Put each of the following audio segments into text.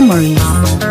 Memories.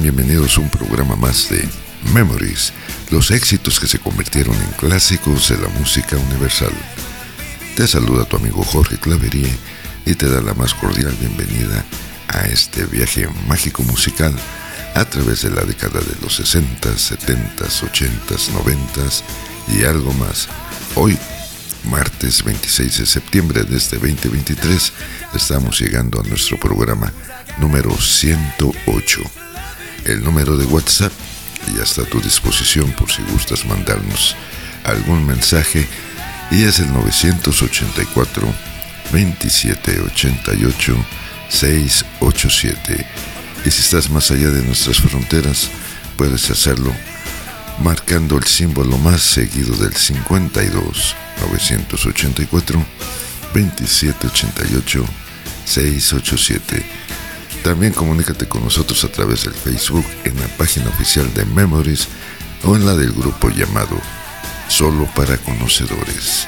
Bienvenidos a un programa más de Memories, los éxitos que se convirtieron en clásicos de la música universal. Te saluda tu amigo Jorge Claverie y te da la más cordial bienvenida a este viaje mágico musical a través de la década de los 60, 70, 80, 90 y algo más. Hoy, martes 26 de septiembre de este 2023, estamos llegando a nuestro programa número 108. El número de WhatsApp ya está a tu disposición por si gustas mandarnos algún mensaje y es el 984 2788 687. Y si estás más allá de nuestras fronteras, puedes hacerlo marcando el símbolo más seguido del 52 984 2788 687 también comunícate con nosotros a través del Facebook en la página oficial de Memories o en la del grupo llamado Solo para Conocedores.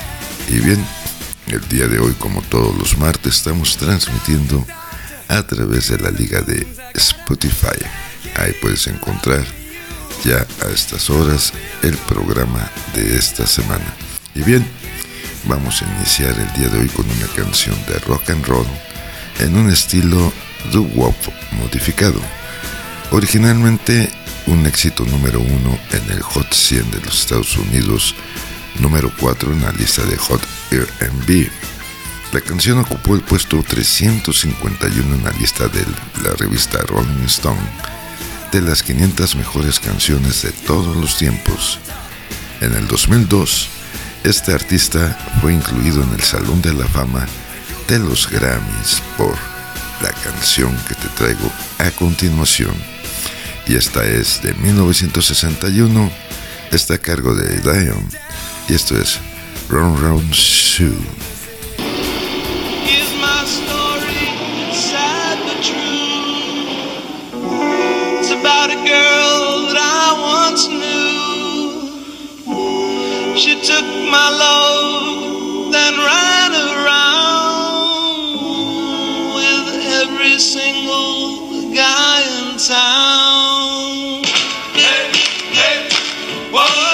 Y bien, el día de hoy, como todos los martes, estamos transmitiendo a través de la liga de Spotify. Ahí puedes encontrar ya a estas horas el programa de esta semana. Y bien, vamos a iniciar el día de hoy con una canción de rock and roll en un estilo doo-wop modificado. Originalmente un éxito número uno en el Hot 100 de los Estados Unidos, número 4 en la lista de Hot R&B. La canción ocupó el puesto 351 en la lista de la revista Rolling Stone de las 500 mejores canciones de todos los tiempos. En el 2002, este artista fue incluido en el Salón de la Fama de los Grammys por la canción que te traigo a continuación. Y esta es de 1961, está a cargo de Dion, y esto es Round Round Sue. She took my ran around whoa,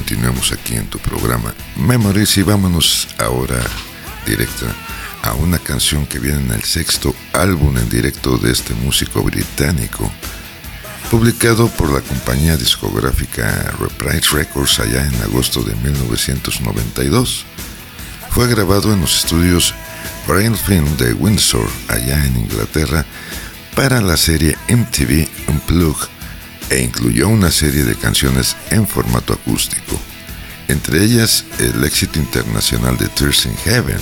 continuemos aquí en tu programa Memories y vámonos ahora directa a una canción que viene en el sexto álbum en directo de este músico británico, publicado por la compañía discográfica Reprise Records allá en agosto de 1992. Fue grabado en los estudios Brain Film de Windsor, allá en Inglaterra, para la serie MTV Unplugged e incluyó una serie de canciones en formato acústico, entre ellas el éxito internacional de Tears in Heaven.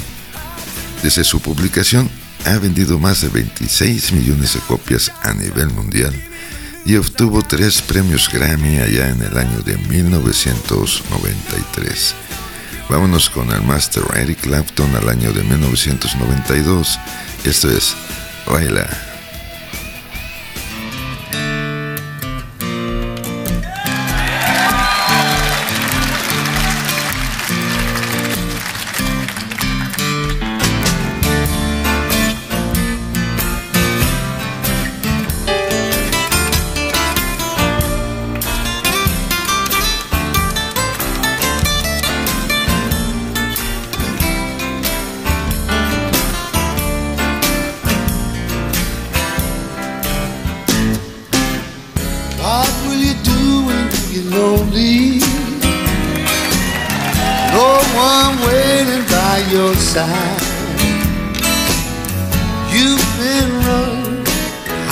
Desde su publicación ha vendido más de 26 millones de copias a nivel mundial y obtuvo tres premios Grammy allá en el año de 1993. Vámonos con el Master Eric Clapton al año de 1992. Esto es Baila. your side. You've been running,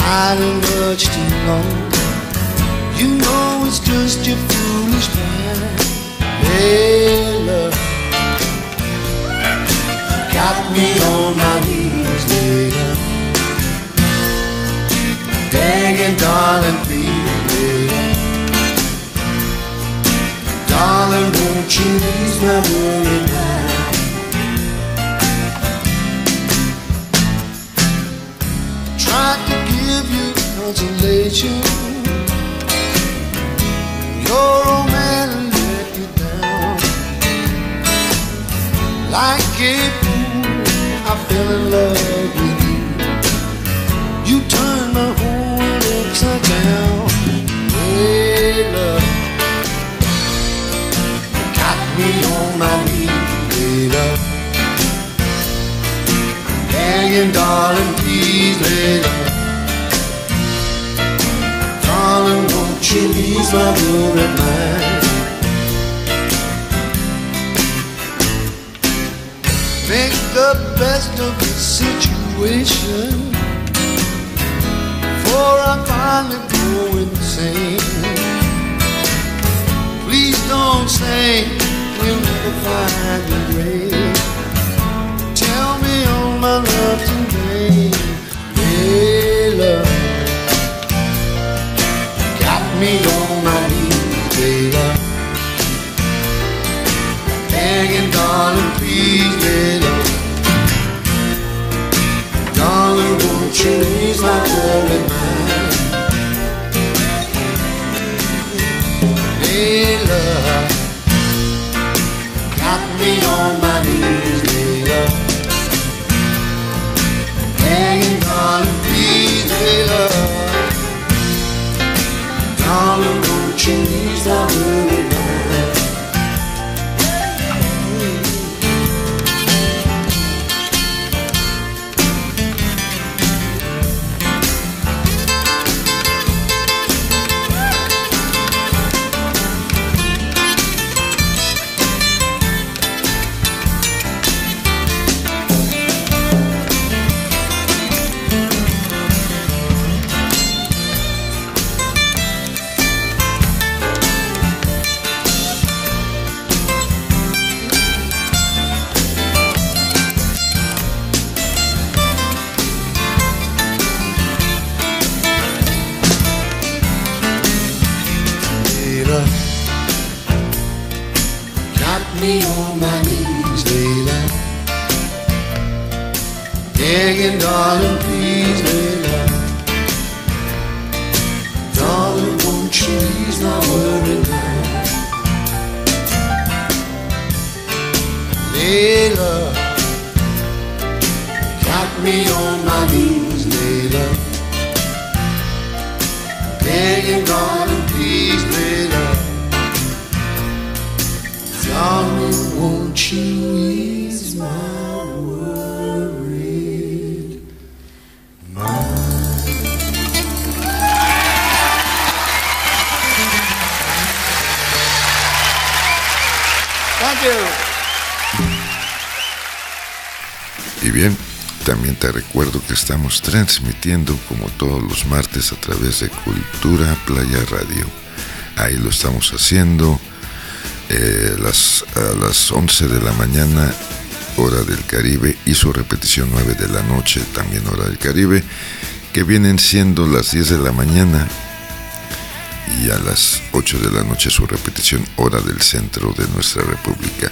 hiding much too long. You know it's just your foolish plan. Hey, love, got me on my knees, later. Begging, darling, please. Darling, won't you ease my worry now? not to give you consolation. Your old man let you down. Like a fool, I fell in love with you. You turned my whole world upside down. Hey, love. Got me on my knees, hey, love. Hanging, darling, please, hey, love. she leaves my room at night. Make the best of the situation, for I'm finally go insane. Please don't say we'll never find a grave. Tell me all my love today, hey love me on my knees, baby. Begging, darling, please get up. Darling, won't you ease my burden? Y bien, también te recuerdo que estamos transmitiendo como todos los martes a través de Cultura Playa Radio. Ahí lo estamos haciendo eh, las, a las 11 de la mañana, hora del Caribe, y su repetición 9 de la noche, también hora del Caribe, que vienen siendo las 10 de la mañana y a las 8 de la noche su repetición hora del centro de nuestra república.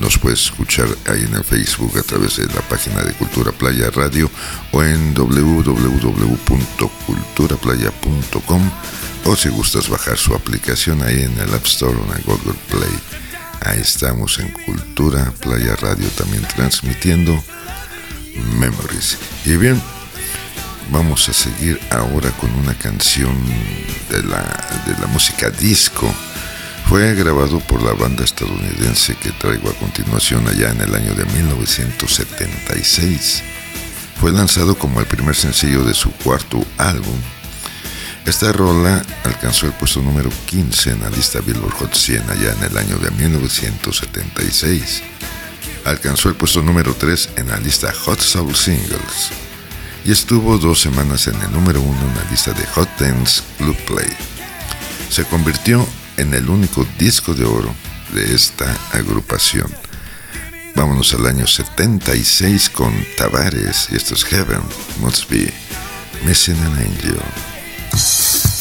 Nos puedes escuchar ahí en el Facebook a través de la página de Cultura Playa Radio o en www.culturaplaya.com o si gustas bajar su aplicación ahí en el App Store o en el Google Play. Ahí estamos en Cultura Playa Radio también transmitiendo Memories. Y bien, vamos a seguir ahora con una canción de la, de la música disco. Fue grabado por la banda estadounidense que traigo a continuación allá en el año de 1976. Fue lanzado como el primer sencillo de su cuarto álbum. Esta rola alcanzó el puesto número 15 en la lista Billboard Hot 100 allá en el año de 1976. Alcanzó el puesto número 3 en la lista Hot Soul Singles y estuvo dos semanas en el número uno en la lista de Hot Dance Club Play. Se convirtió en el único disco de oro de esta agrupación. Vámonos al año 76 con Tavares y esto es Heaven Must Be Missing an Angel.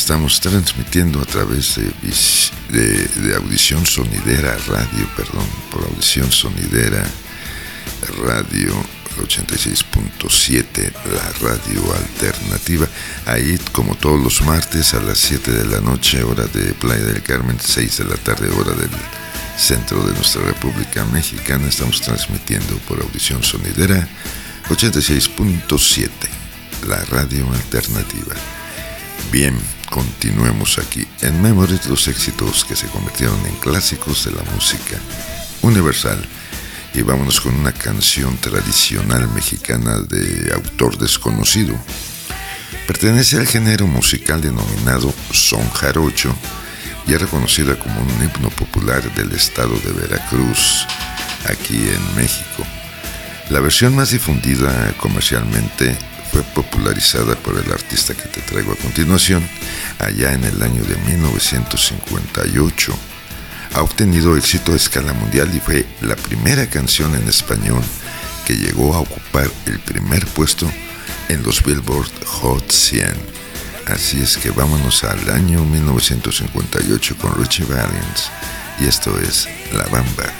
Estamos transmitiendo a través de, audición sonidera radio, perdón, por audición sonidera radio 86.7, la radio alternativa. Ahí, como todos los martes, a las 7 de la noche, hora de Playa del Carmen, 6 de la tarde, hora del centro de nuestra República Mexicana, estamos transmitiendo por audición sonidera 86.7, la radio alternativa. Bien, continuemos aquí en Memories los éxitos que se convirtieron en clásicos de la música universal. Y vámonos con una canción tradicional mexicana de autor desconocido. Pertenece al género musical denominado son jarocho y es reconocida como un himno popular del estado de Veracruz, aquí en México. La versión más difundida comercialmente fue popularizada por el artista que te traigo a continuación, allá en el año de 1958. Ha obtenido éxito a escala mundial y fue la primera canción en español que llegó a ocupar el primer puesto en los Billboard Hot 100. Así es que vámonos al año 1958 con Richie Valens y esto es La Bamba.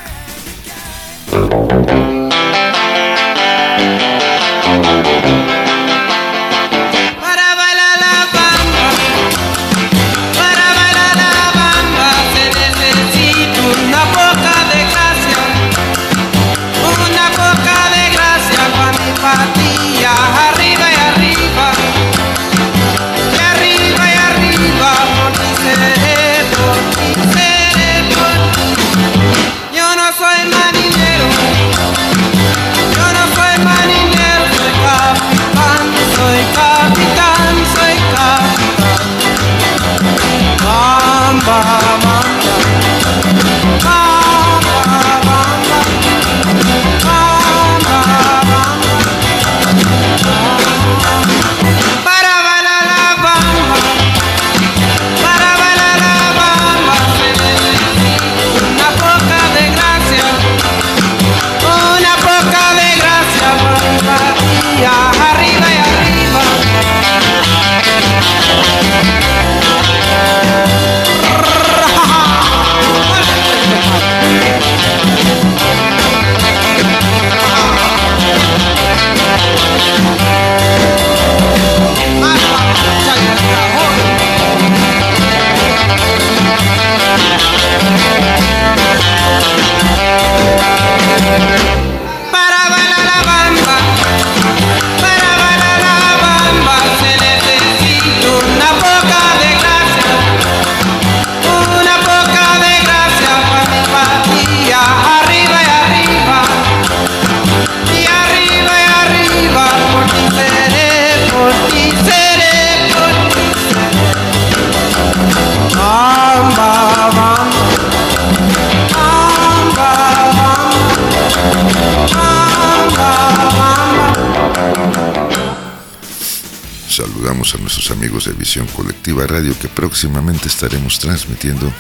Visión Colectiva Radio que próximamente estaremos transmitiendo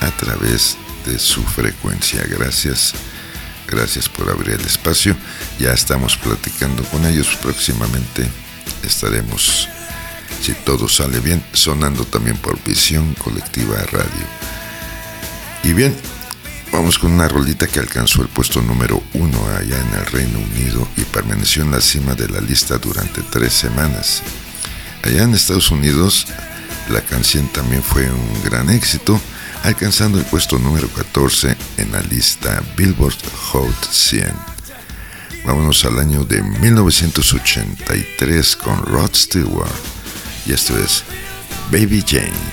a través de su frecuencia. Gracias, gracias por abrir el espacio. Ya estamos platicando con ellos. Próximamente estaremos, si todo sale bien, sonando también por Visión Colectiva Radio. Y bien, Vamos con una rolita que alcanzó el puesto número uno allá en el Reino Unido y permaneció en la cima de la lista durante tres semanas. Allá en Estados Unidos, la canción también fue un gran éxito, alcanzando el puesto número 14 en la lista Billboard Hot 100. Vámonos al año de 1983 con Rod Stewart y esto es Baby Jane.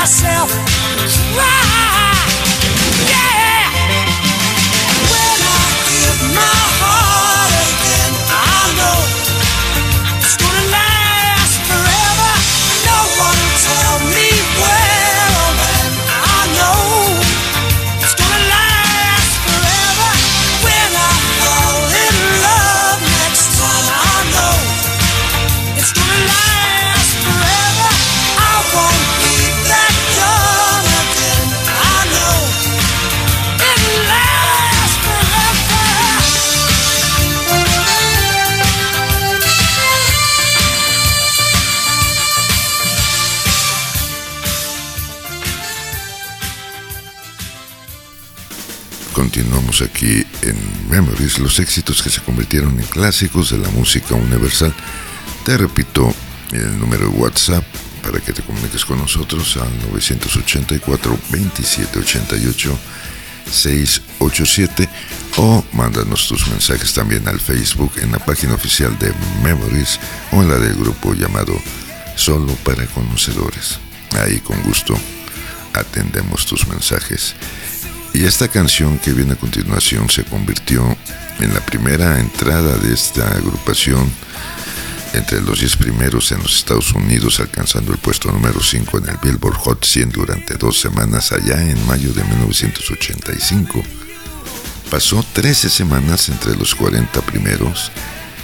Myself try. Aquí en Memories, los éxitos que se convirtieron en clásicos de la música universal. Te repito el número de WhatsApp para que te comuniques con nosotros al 984 2788 687 o mándanos tus mensajes también al Facebook en la página oficial de Memories o en la del grupo llamado Solo para Conocedores. Ahí con gusto atendemos tus mensajes. Y esta canción que viene a continuación se convirtió en la primera entrada de esta agrupación entre los 10 primeros en los Estados Unidos, alcanzando el puesto número 5 en el Billboard Hot 100 durante dos semanas allá en mayo de 1985. Pasó 13 semanas entre los 40 primeros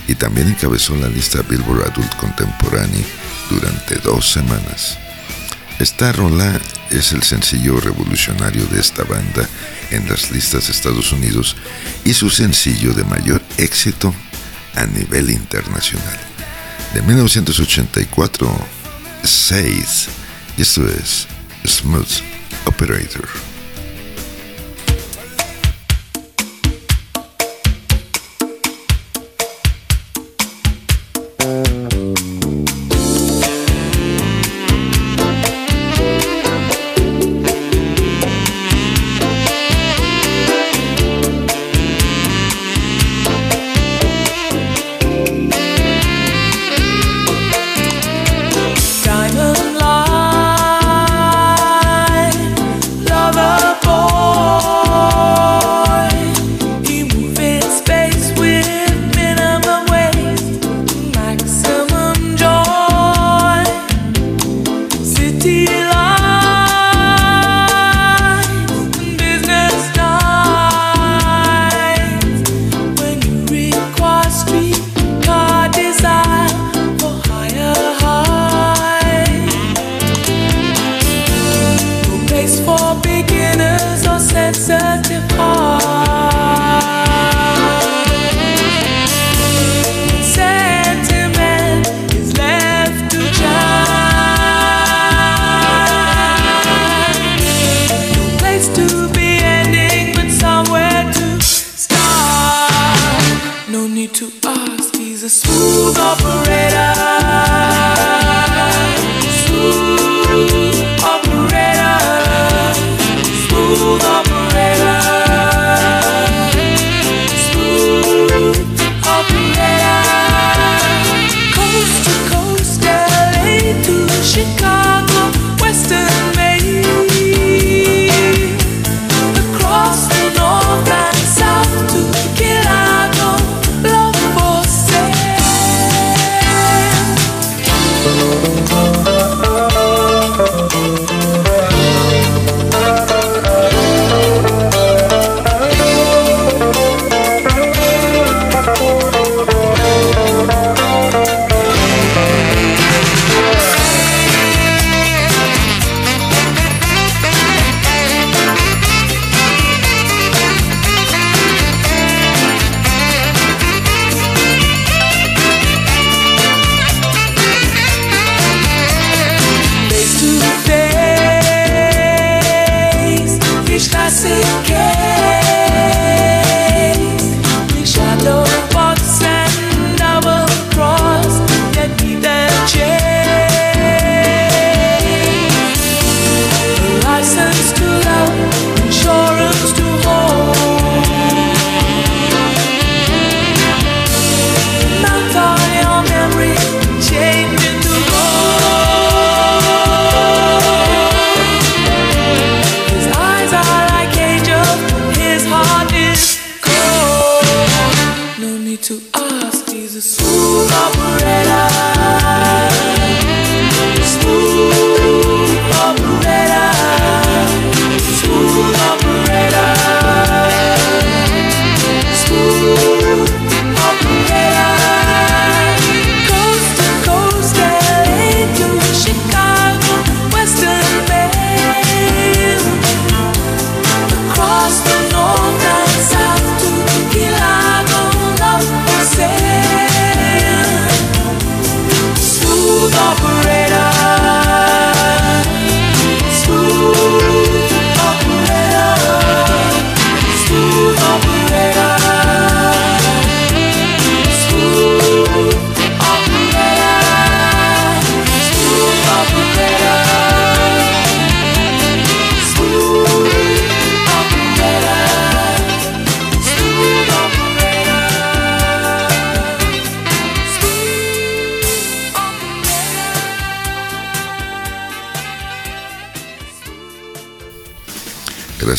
y también encabezó la lista Billboard Adult Contemporary durante dos semanas. Esta rola es el sencillo revolucionario de esta banda en las listas de Estados Unidos y su sencillo de mayor éxito a nivel internacional. De 1984, 6, y esto es Smooth Operator.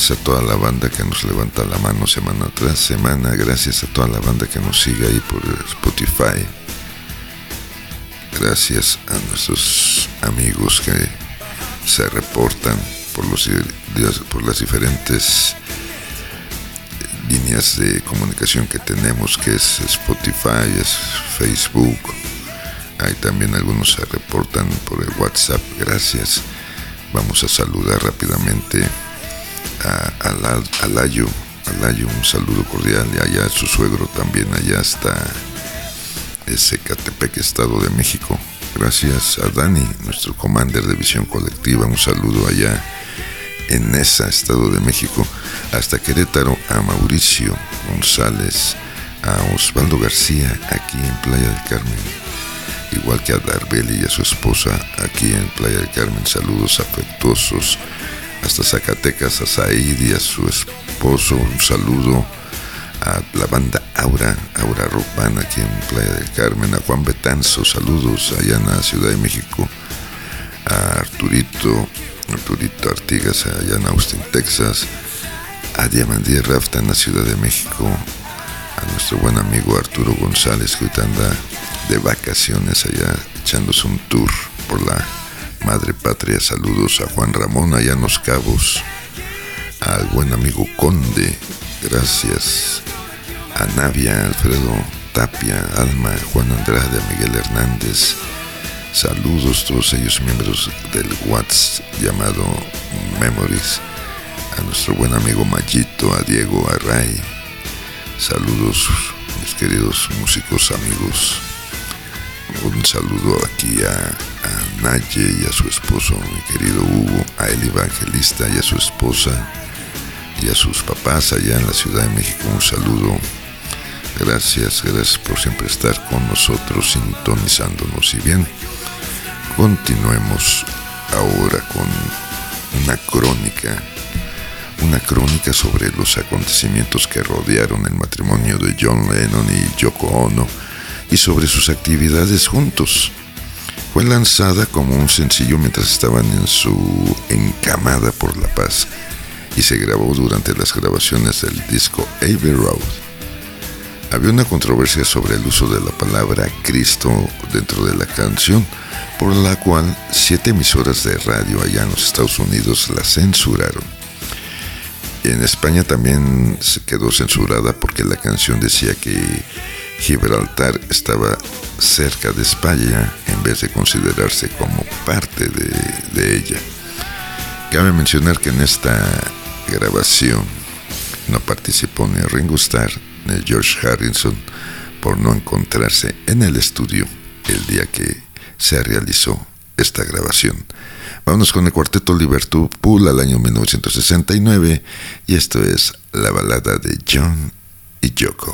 Gracias a toda la banda que nos levanta la mano semana tras semana. Gracias a toda la banda que nos sigue ahí por Spotify. Gracias a nuestros amigos que se reportan por, los, por las diferentes líneas de comunicación que tenemos, que es Spotify, es Facebook. Hay también algunos se reportan por el WhatsApp. Gracias. Vamos a saludar rápidamente a, Alayo, Alayo, un saludo cordial y allá a su suegro también, allá está ese Catepec, Estado de México. Gracias a Dani, nuestro commander de visión colectiva, un saludo allá en esa Estado de México, hasta Querétaro, a Mauricio González, a Osvaldo García, aquí en Playa del Carmen, igual que a Darbeli y a su esposa, aquí en Playa del Carmen, saludos afectuosos hasta Zacatecas, a Said y a su esposo. Un saludo a la banda Aura, Aura Rock aquí en Playa del Carmen, a Juan Betanzo, saludos allá en la Ciudad de México, a Arturito, Arturito Artigas allá en Austin, Texas, a Diamandía Rafta en la Ciudad de México, a nuestro buen amigo Arturo González que ahorita anda de vacaciones allá echándose un tour por la Madre Patria, saludos a Juan Ramón allá en Cabos, al buen amigo Conde, gracias, a Navia, Alfredo Tapia, Alma, Juan Andrade, a Miguel Hernández, saludos todos ellos miembros del WhatsApp llamado Memories, a nuestro buen amigo Mayito, a Diego Array, saludos mis queridos músicos amigos un saludo aquí a, Naye y a su esposo, mi querido Hugo, a el evangelista y a su esposa y a sus papás allá en la Ciudad de México. Un saludo. Gracias, gracias por siempre estar con nosotros, sintonizándonos. Y bien, continuemos ahora con una crónica, una crónica sobre los acontecimientos que rodearon el matrimonio de John Lennon y Yoko Ono y sobre sus actividades juntos. Fue lanzada como un sencillo mientras estaban en su encamada por la paz y se grabó durante las grabaciones del disco Abbey Road. Había una controversia sobre el uso de la palabra Cristo dentro de la canción, por la cual siete emisoras de radio allá en los Estados Unidos la censuraron. En España también se quedó censurada porque la canción decía que Gibraltar estaba cerca de España en vez de considerarse como parte de, ella. Cabe mencionar que en esta grabación no participó ni Ringo Starr ni George Harrison por no encontrarse en el estudio el día que se realizó esta grabación. Vámonos con el cuarteto Liverpool al año 1969 y esto es la balada de John y Yoko.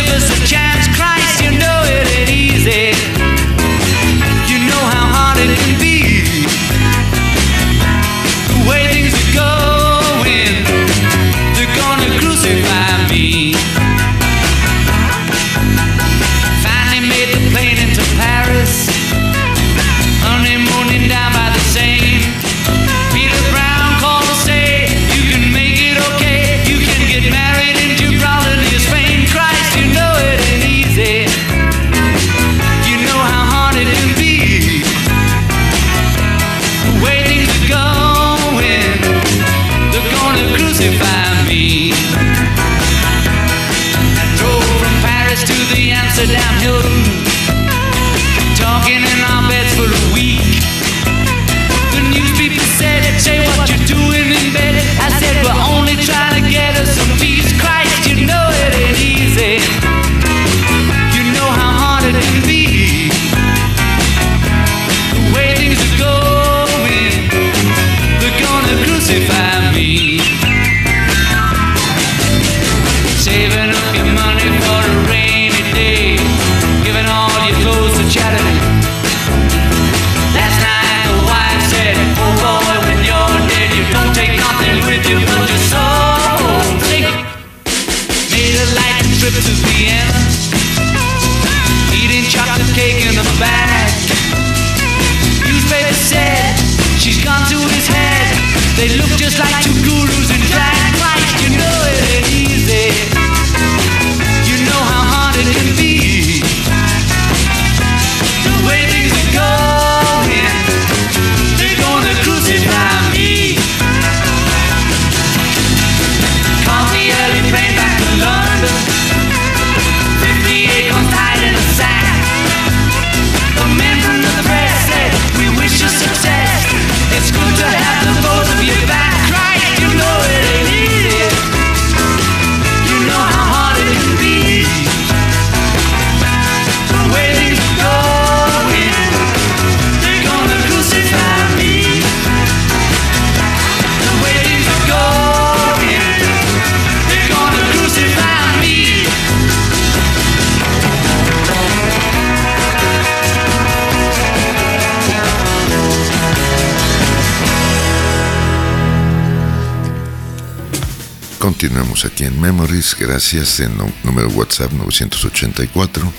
En Memories, gracias en número WhatsApp 984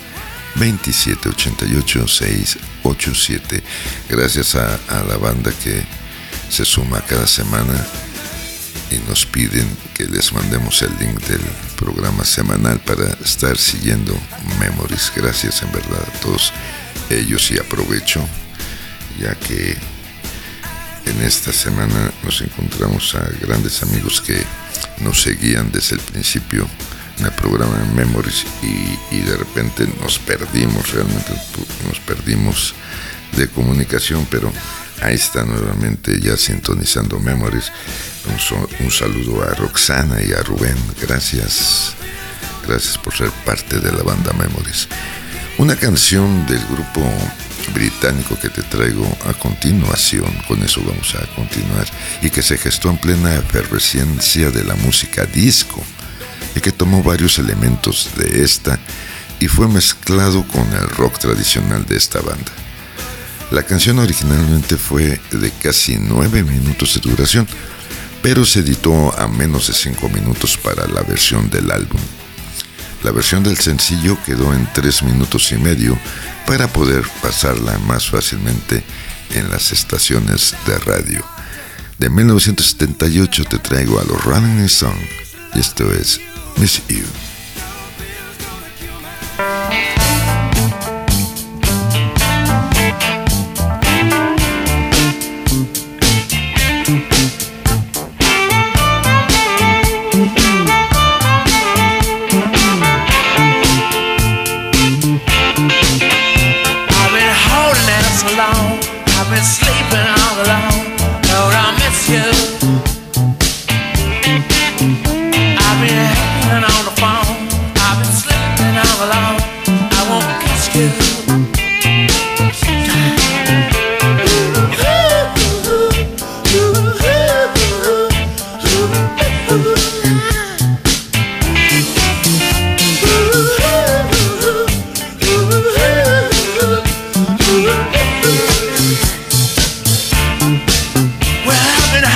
2788 687. Gracias a la banda que se suma cada semana y nos piden que les mandemos el link del programa semanal para estar siguiendo Memories. Gracias en verdad a todos ellos y aprovecho ya que en esta semana nos encontramos a grandes amigos que nos seguían desde el principio en el programa Memories y, de repente nos perdimos, realmente nos perdimos de comunicación, pero ahí está nuevamente ya sintonizando Memories. Un saludo a Roxana y a Rubén, gracias, gracias por ser parte de la banda Memories. Una canción del grupo británico que te traigo a continuación, con eso vamos a continuar, y que se gestó en plena efervescencia de la música disco, y que tomó varios elementos de esta y fue mezclado con el rock tradicional de esta banda. La canción originalmente fue de casi nueve minutos de duración, pero se editó a menos de cinco minutos para la versión del álbum. La versión del sencillo quedó en 3 minutos y medio para poder pasarla más fácilmente en las estaciones de radio. De 1978 te traigo a los Running Song y esto es Miss You. Well, I've been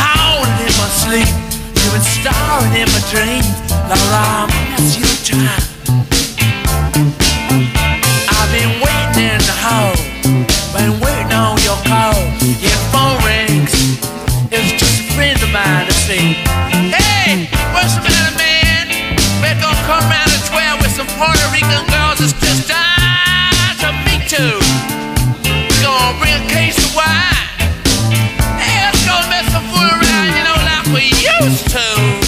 in my sleep, you've been starring in my dreams. I'm. I've been waiting in the hall, been waiting on your call. Your phone rings, it's just a friend of mine see. Hey, what's the matter, man? Better come round at 12 with some Puerto Rican girls. used to.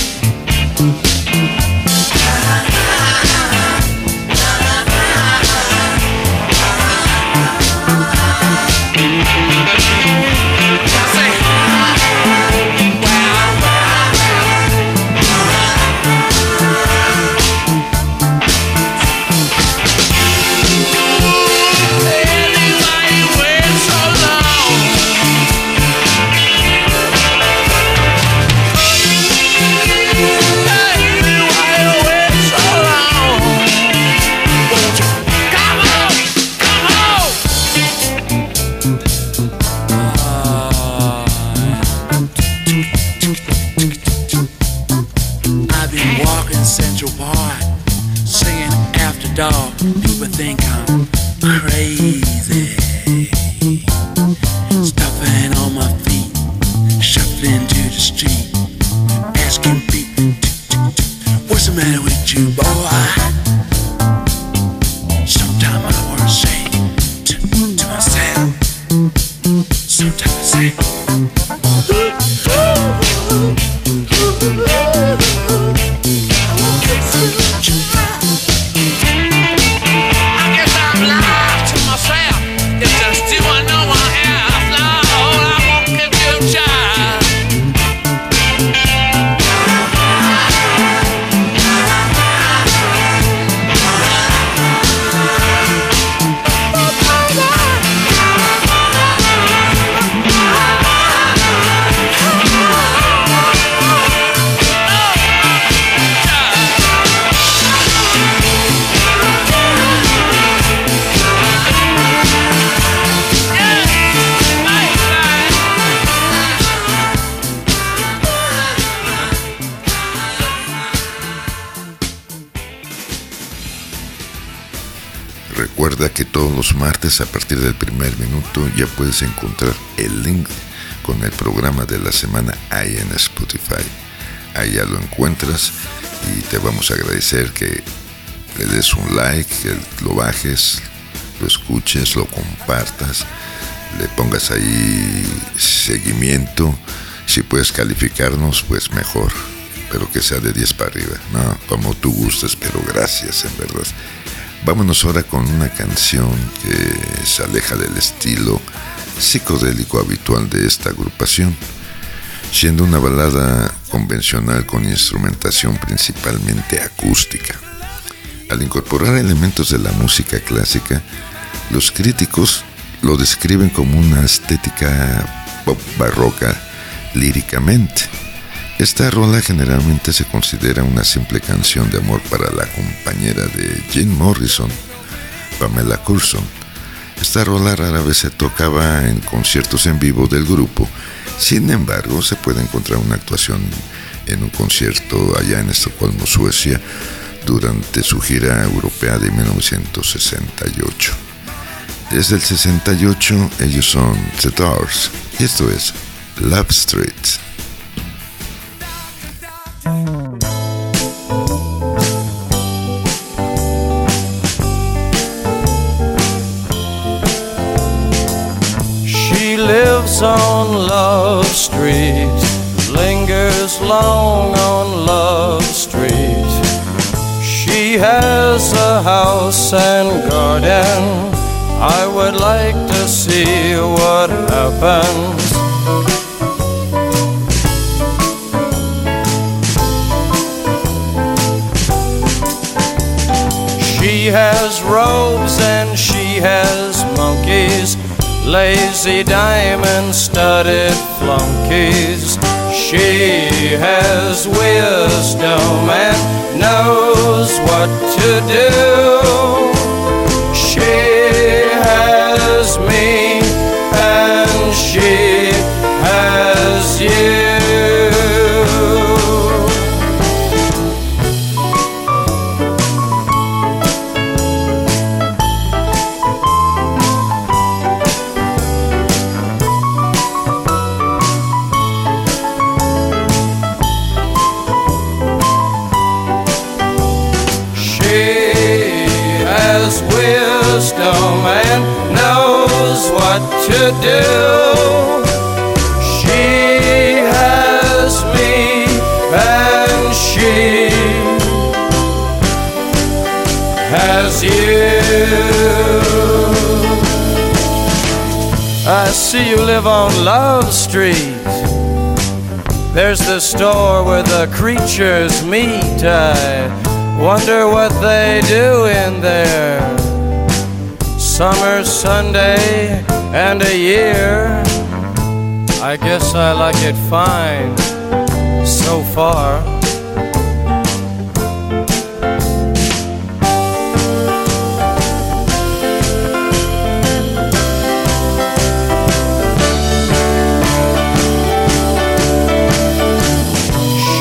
Partir del primer minuto ya puedes encontrar el link con el programa de la semana ahí en Spotify. Ya lo encuentras y te vamos a agradecer que le des un like, que lo bajes, lo escuches, lo compartas, le pongas ahí seguimiento. Si puedes calificarnos, pues mejor, pero que sea de 10 para arriba. No, como tú gustes, pero gracias, en verdad. Vámonos ahora con una canción que se aleja del estilo psicodélico habitual de esta agrupación, siendo una balada convencional con instrumentación principalmente acústica. Al incorporar elementos de la música clásica, los críticos lo describen como una estética pop barroca líricamente esta rola generalmente se considera una simple canción de amor para la compañera de Jim Morrison, Pamela Coulson. Esta rola rara vez se tocaba en conciertos en vivo del grupo, sin embargo se puede encontrar una actuación en un concierto allá en Estocolmo, Suecia, durante su gira europea de 1968. Desde el 68 ellos son The Doors y esto es Love Street. house and garden. I would like to see what happens. She has robes and she has monkeys, lazy diamond studded flunkies. She has wisdom and knows what to do. Do. She has me and she has you. I see you live on Love Street. There's the store where the creatures meet. I wonder what they do in there. Summer, Sunday, and a year. I guess I like it fine so far.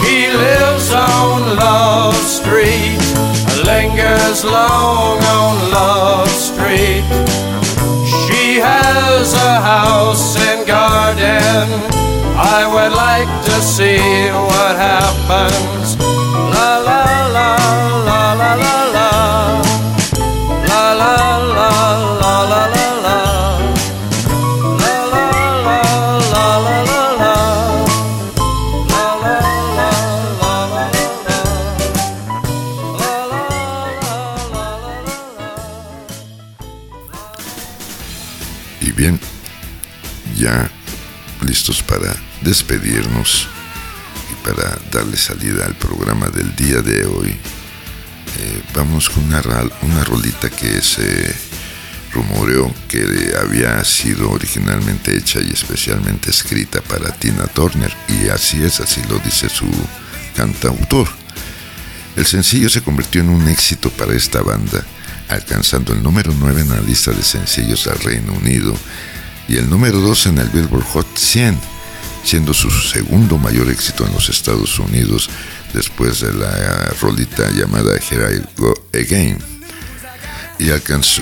She lives on Love Street, lingers long on Love Street. She has a house and garden. I would like to see what happens. Para despedirnos y para darle salida al programa del día de hoy. Eh, vamos con una, una rolita que se rumoreó que había sido originalmente hecha y especialmente escrita para Tina Turner y así es, así lo dice su cantautor. El sencillo se convirtió en un éxito para esta banda, alcanzando el número 9 en la lista de sencillos del Reino Unido y el número 2 en el Billboard Hot 100, siendo su segundo mayor éxito en los Estados Unidos después de la rolita llamada Here I Go Again. Y alcanzó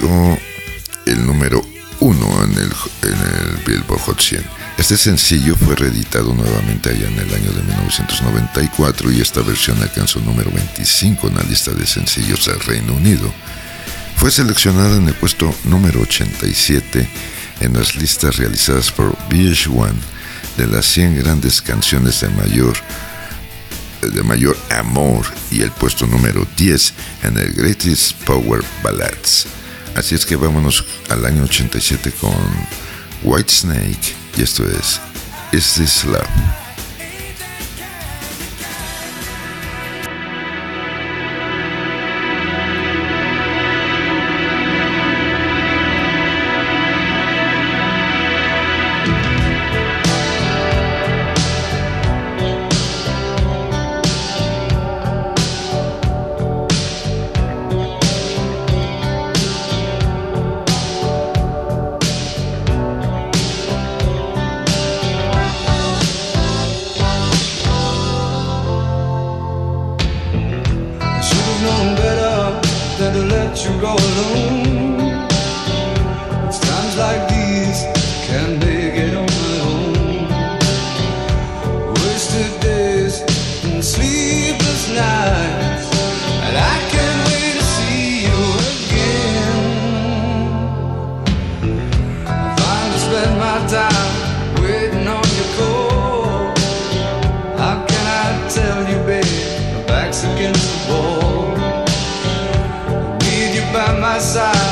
el número 1 en el, en el Billboard Hot 100. Este sencillo fue reeditado nuevamente allá en el año de 1994 y esta versión alcanzó el número 25 en la lista de sencillos del Reino Unido. Fue seleccionada en el puesto número 87 en las listas realizadas por VH1 de las 100 grandes canciones de mayor de mayor amor y el puesto número 10 en el Greatest Power Ballads. Así es que vámonos al año 87 con Whitesnake y esto es Is This Love? Against the wall. Need you by my side.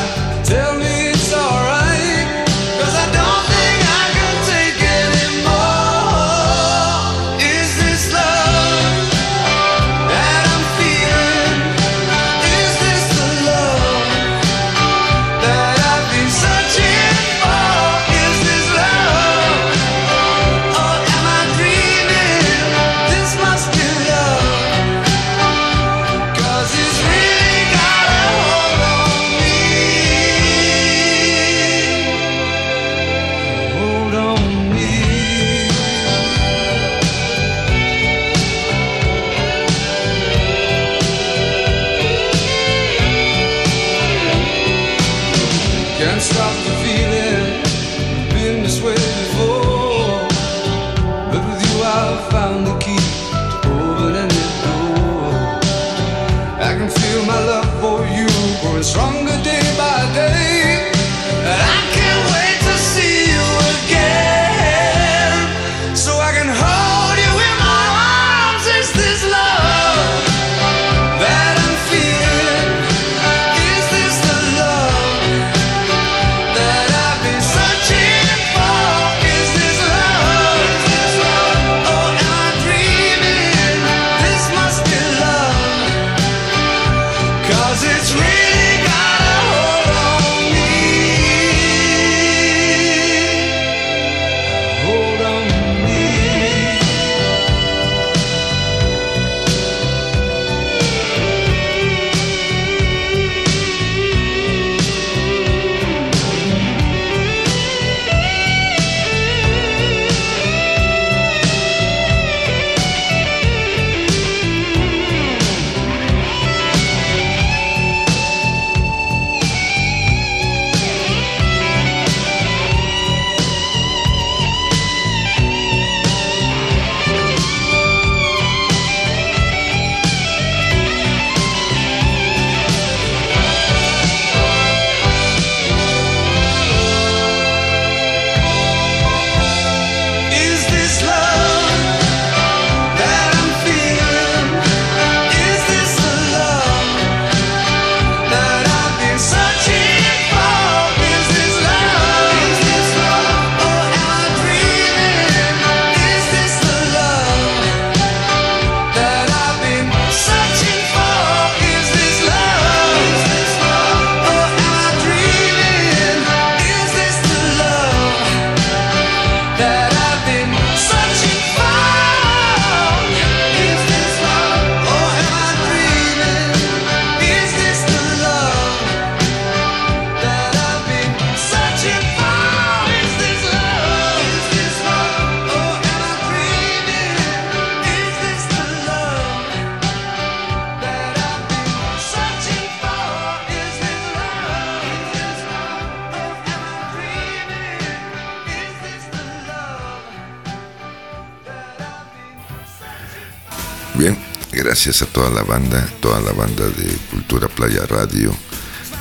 gracias a toda la banda, toda la banda de Cultura Playa Radio,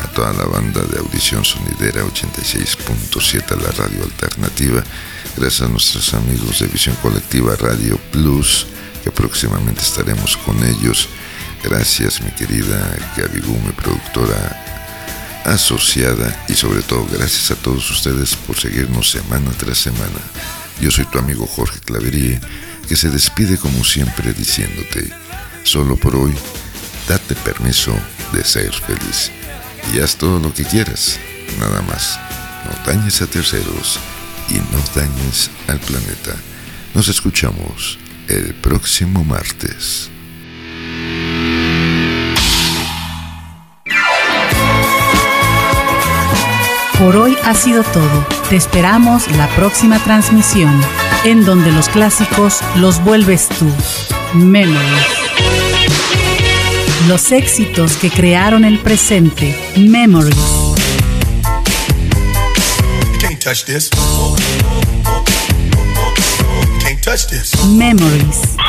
a toda la banda de Audición Sonidera 86.7, la radio alternativa, gracias a nuestros amigos de Visión Colectiva Radio Plus, que próximamente estaremos con ellos. Gracias mi querida Gabigú, mi productora asociada y sobre todo gracias a todos ustedes por seguirnos semana tras semana. Yo soy tu amigo Jorge Claverie, que se despide como siempre diciéndote Solo por hoy, date permiso de ser feliz y haz todo lo que quieras, nada más. No dañes a terceros y no dañes al planeta. Nos escuchamos el próximo martes. Por hoy ha sido todo. Te esperamos la próxima transmisión, en donde los clásicos los vuelves tú. Melody los éxitos que crearon el presente. Memories. Memories.